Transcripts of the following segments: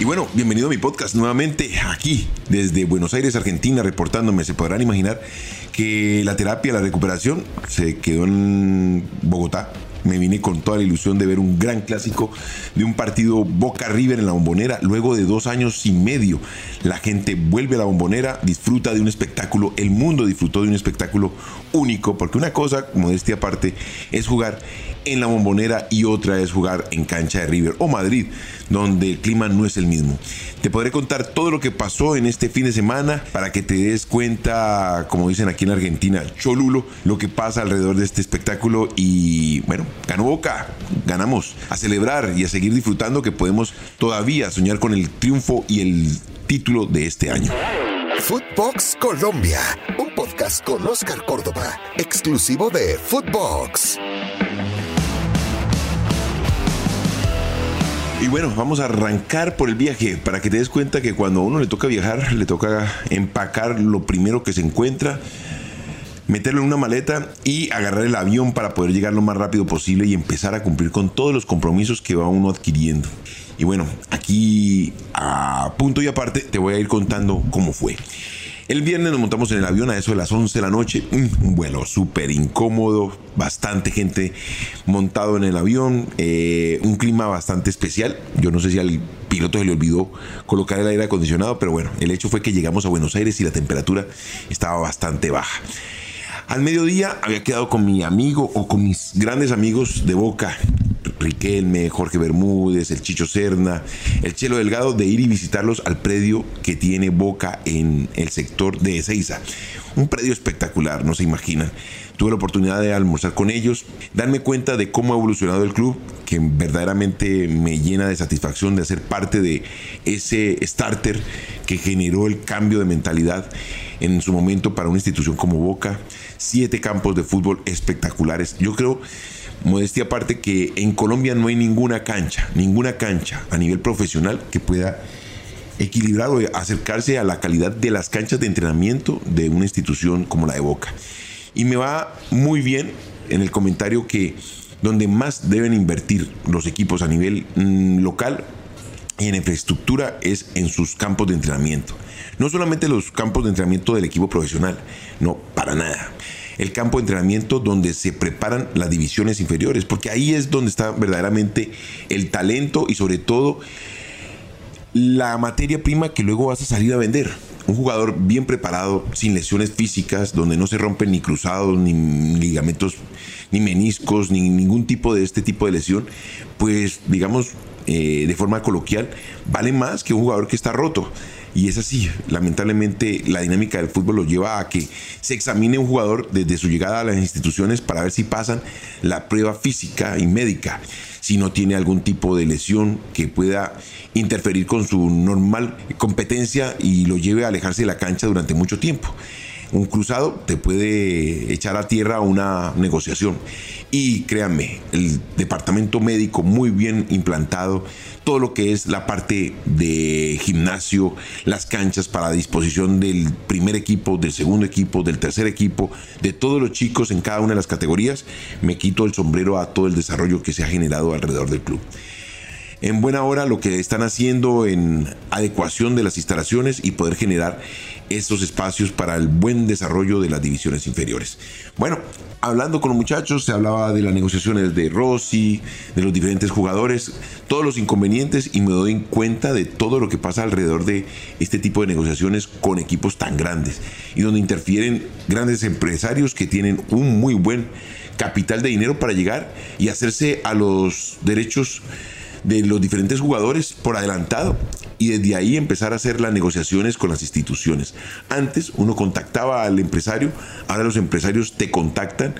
Y bueno, bienvenido a mi podcast nuevamente aquí desde Buenos Aires, Argentina, reportándome. Se podrán imaginar que la terapia, la recuperación se quedó en Bogotá, me vine con toda la ilusión de ver un gran clásico de un partido Boca River en la bombonera. Luego de dos años y medio, la gente vuelve a la bombonera, disfruta de un espectáculo, el mundo disfrutó de un espectáculo único, porque una cosa, modestia aparte, es jugar en la bombonera y otra es jugar en cancha de River o Madrid, donde el clima no es el mismo. Te podré contar todo lo que pasó en este fin de semana para que te des cuenta, como dicen aquí en Argentina, cholulo, lo que pasa alrededor de este espectáculo y bueno, ganó Boca, ganamos, a celebrar y a seguir disfrutando que podemos todavía soñar con el triunfo y el título de este año. Footbox Colombia, un podcast con Oscar Córdoba, exclusivo de Footbox. Y bueno, vamos a arrancar por el viaje para que te des cuenta que cuando a uno le toca viajar, le toca empacar lo primero que se encuentra, meterlo en una maleta y agarrar el avión para poder llegar lo más rápido posible y empezar a cumplir con todos los compromisos que va uno adquiriendo. Y bueno, aquí a punto y aparte te voy a ir contando cómo fue. El viernes nos montamos en el avión a eso de las 11 de la noche. Mm, un vuelo súper incómodo, bastante gente montado en el avión, eh, un clima bastante especial. Yo no sé si al piloto se le olvidó colocar el aire acondicionado, pero bueno, el hecho fue que llegamos a Buenos Aires y la temperatura estaba bastante baja. Al mediodía había quedado con mi amigo o con mis grandes amigos de Boca, Riquelme, Jorge Bermúdez, el Chicho Serna, el Chelo Delgado, de ir y visitarlos al predio que tiene Boca en el sector de Ezeiza. Un predio espectacular, no se imaginan. Tuve la oportunidad de almorzar con ellos, darme cuenta de cómo ha evolucionado el club, que verdaderamente me llena de satisfacción de hacer parte de ese starter que generó el cambio de mentalidad en su momento para una institución como Boca. Siete campos de fútbol espectaculares. Yo creo modestia aparte que en Colombia no hay ninguna cancha, ninguna cancha a nivel profesional que pueda equilibrar o acercarse a la calidad de las canchas de entrenamiento de una institución como la de Boca. Y me va muy bien en el comentario que donde más deben invertir los equipos a nivel mm, local en infraestructura es en sus campos de entrenamiento. No solamente los campos de entrenamiento del equipo profesional, no, para nada el campo de entrenamiento donde se preparan las divisiones inferiores, porque ahí es donde está verdaderamente el talento y sobre todo la materia prima que luego vas a salir a vender. Un jugador bien preparado, sin lesiones físicas, donde no se rompen ni cruzados, ni ligamentos, ni meniscos, ni ningún tipo de este tipo de lesión, pues digamos eh, de forma coloquial, vale más que un jugador que está roto. Y es así, lamentablemente la dinámica del fútbol lo lleva a que se examine un jugador desde su llegada a las instituciones para ver si pasan la prueba física y médica, si no tiene algún tipo de lesión que pueda interferir con su normal competencia y lo lleve a alejarse de la cancha durante mucho tiempo un cruzado te puede echar a tierra una negociación. Y créanme, el departamento médico muy bien implantado, todo lo que es la parte de gimnasio, las canchas para disposición del primer equipo, del segundo equipo, del tercer equipo, de todos los chicos en cada una de las categorías, me quito el sombrero a todo el desarrollo que se ha generado alrededor del club en buena hora lo que están haciendo en adecuación de las instalaciones y poder generar estos espacios para el buen desarrollo de las divisiones inferiores. Bueno, hablando con los muchachos, se hablaba de las negociaciones de Rossi, de los diferentes jugadores, todos los inconvenientes y me doy cuenta de todo lo que pasa alrededor de este tipo de negociaciones con equipos tan grandes y donde interfieren grandes empresarios que tienen un muy buen capital de dinero para llegar y hacerse a los derechos de los diferentes jugadores por adelantado y desde ahí empezar a hacer las negociaciones con las instituciones. Antes uno contactaba al empresario, ahora los empresarios te contactan,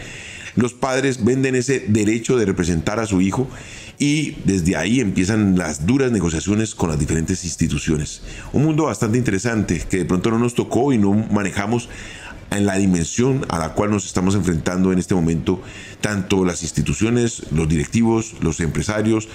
los padres venden ese derecho de representar a su hijo y desde ahí empiezan las duras negociaciones con las diferentes instituciones. Un mundo bastante interesante que de pronto no nos tocó y no manejamos en la dimensión a la cual nos estamos enfrentando en este momento, tanto las instituciones, los directivos, los empresarios,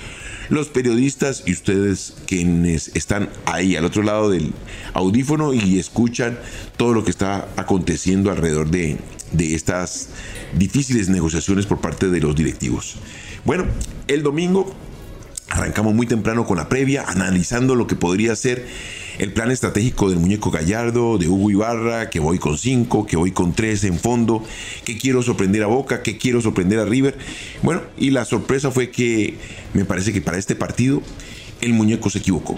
los periodistas y ustedes quienes están ahí al otro lado del audífono y escuchan todo lo que está aconteciendo alrededor de, de estas difíciles negociaciones por parte de los directivos. Bueno, el domingo Arrancamos muy temprano con la previa, analizando lo que podría ser el plan estratégico del muñeco Gallardo, de Hugo Ibarra, que voy con 5, que voy con 3 en fondo, que quiero sorprender a Boca, que quiero sorprender a River. Bueno, y la sorpresa fue que me parece que para este partido el muñeco se equivocó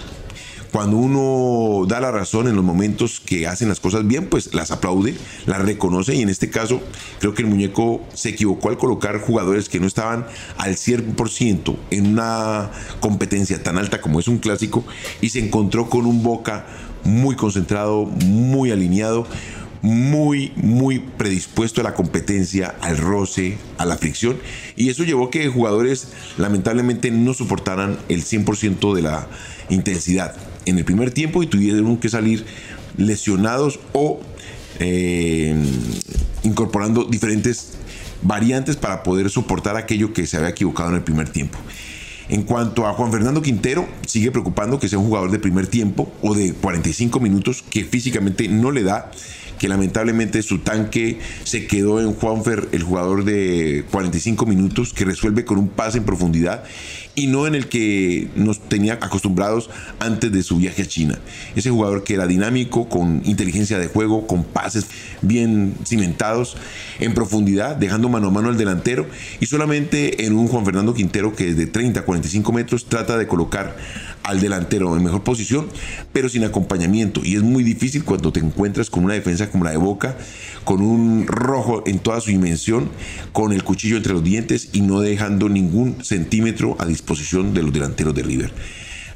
cuando uno da la razón en los momentos que hacen las cosas bien, pues las aplaude, las reconoce y en este caso creo que el muñeco se equivocó al colocar jugadores que no estaban al 100% en una competencia tan alta como es un clásico y se encontró con un Boca muy concentrado, muy alineado, muy, muy predispuesto a la competencia, al roce, a la fricción. Y eso llevó a que jugadores lamentablemente no soportaran el 100% de la intensidad en el primer tiempo y tuvieron que salir lesionados o eh, incorporando diferentes variantes para poder soportar aquello que se había equivocado en el primer tiempo. En cuanto a Juan Fernando Quintero, sigue preocupando que sea un jugador de primer tiempo o de 45 minutos que físicamente no le da lamentablemente su tanque se quedó en Juanfer, el jugador de 45 minutos, que resuelve con un pase en profundidad y no en el que nos tenía acostumbrados antes de su viaje a China. Ese jugador que era dinámico, con inteligencia de juego, con pases bien cimentados, en profundidad, dejando mano a mano al delantero y solamente en un Juan Fernando Quintero que desde 30 a 45 metros trata de colocar al delantero en mejor posición, pero sin acompañamiento. Y es muy difícil cuando te encuentras con una defensa como la de Boca, con un rojo en toda su dimensión, con el cuchillo entre los dientes y no dejando ningún centímetro a disposición de los delanteros de River.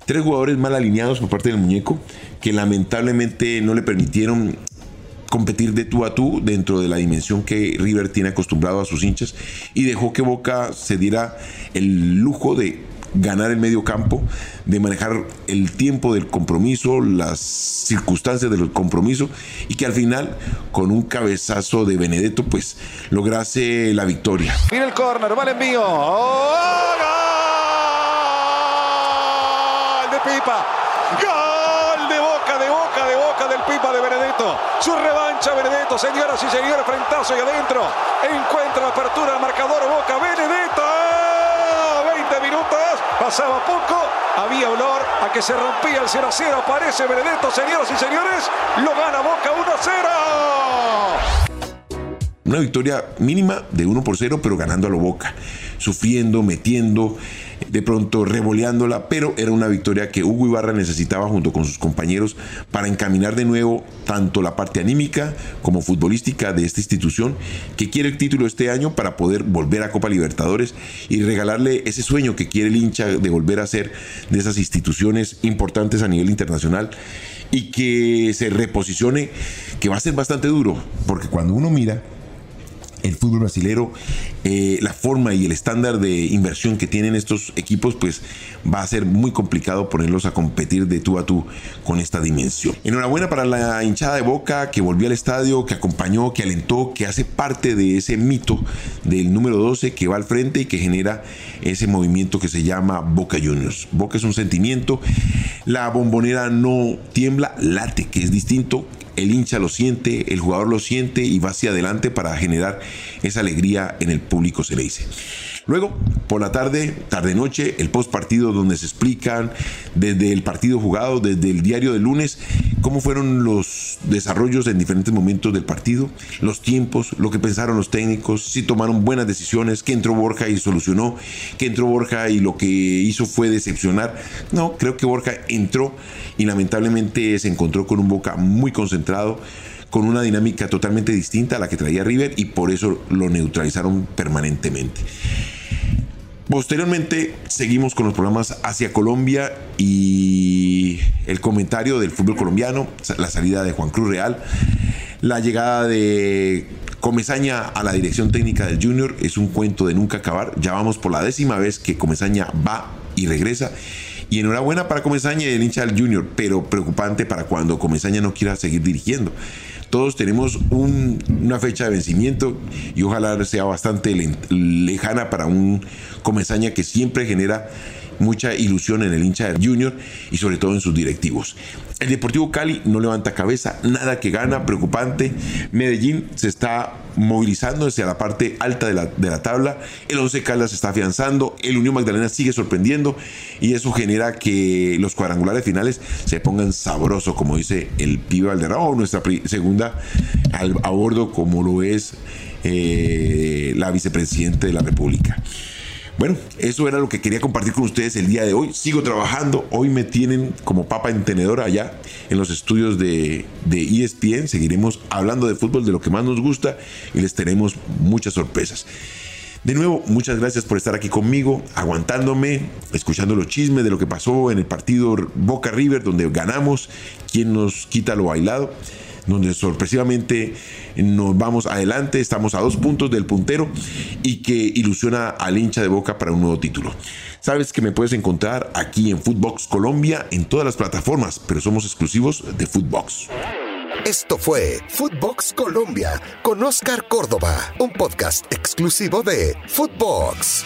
Tres jugadores mal alineados por parte del muñeco que lamentablemente no le permitieron competir de tú a tú dentro de la dimensión que River tiene acostumbrado a sus hinchas y dejó que Boca se diera el lujo de ganar el medio campo, de manejar el tiempo del compromiso, las circunstancias del compromiso y que al final con un cabezazo de Benedetto pues lograse la victoria. Mira el córner, vale envío. ¡Oh, ¡Gol de Pipa! ¡Gol de Boca, de Boca, de Boca del Pipa de Benedetto! Su revancha Benedetto, señoras y señores, frentazo y adentro. Encuentra la apertura del marcador Boca, Benedetto minutos, pasaba poco, había olor a que se rompía el 0 a 0. Aparece Benedetto, señoras y señores, lo gana Boca 1 a 0. Una victoria mínima de 1 por 0, pero ganando a lo Boca, sufriendo, metiendo, de pronto revoleándola, pero era una victoria que Hugo Ibarra necesitaba junto con sus compañeros para encaminar de nuevo tanto la parte anímica como futbolística de esta institución que quiere el título este año para poder volver a Copa Libertadores y regalarle ese sueño que quiere el hincha de volver a ser de esas instituciones importantes a nivel internacional y que se reposicione, que va a ser bastante duro, porque cuando uno mira el fútbol brasilero, eh, la forma y el estándar de inversión que tienen estos equipos, pues va a ser muy complicado ponerlos a competir de tú a tú con esta dimensión. Enhorabuena para la hinchada de Boca que volvió al estadio, que acompañó, que alentó, que hace parte de ese mito del número 12 que va al frente y que genera ese movimiento que se llama Boca Juniors. Boca es un sentimiento, la bombonera no tiembla, late, que es distinto el hincha lo siente, el jugador lo siente y va hacia adelante para generar esa alegría en el público se le dice. Luego, por la tarde, tarde-noche, el post partido donde se explican desde el partido jugado, desde el diario de lunes, cómo fueron los desarrollos en diferentes momentos del partido, los tiempos, lo que pensaron los técnicos, si tomaron buenas decisiones, que entró Borja y solucionó, que entró Borja y lo que hizo fue decepcionar. No, creo que Borja entró y lamentablemente se encontró con un Boca muy concentrado con una dinámica totalmente distinta a la que traía River y por eso lo neutralizaron permanentemente. Posteriormente seguimos con los programas hacia Colombia y el comentario del fútbol colombiano, la salida de Juan Cruz Real, la llegada de Comesaña a la dirección técnica del Junior es un cuento de nunca acabar. Ya vamos por la décima vez que Comesaña va y regresa. Y enhorabuena para Comesaña y el hincha del Junior, pero preocupante para cuando Comesaña no quiera seguir dirigiendo. Todos tenemos una fecha de vencimiento y ojalá sea bastante lejana para un Comesaña que siempre genera mucha ilusión en el hincha de Junior y sobre todo en sus directivos. El Deportivo Cali no levanta cabeza, nada que gana, preocupante. Medellín se está movilizando hacia la parte alta de la, de la tabla. El Once Caldas se está afianzando. El Unión Magdalena sigue sorprendiendo. Y eso genera que los cuadrangulares finales se pongan sabroso, como dice el pibe Valderrama, nuestra segunda a bordo, como lo es eh, la vicepresidente de la República. Bueno, eso era lo que quería compartir con ustedes el día de hoy. Sigo trabajando. Hoy me tienen como papa en tenedor allá en los estudios de, de ESPN. Seguiremos hablando de fútbol, de lo que más nos gusta y les tenemos muchas sorpresas. De nuevo, muchas gracias por estar aquí conmigo, aguantándome, escuchando los chismes de lo que pasó en el partido Boca River, donde ganamos, quién nos quita lo bailado donde sorpresivamente nos vamos adelante, estamos a dos puntos del puntero y que ilusiona al hincha de Boca para un nuevo título. Sabes que me puedes encontrar aquí en Footbox Colombia en todas las plataformas, pero somos exclusivos de Footbox. Esto fue Footbox Colombia con Oscar Córdoba, un podcast exclusivo de Footbox.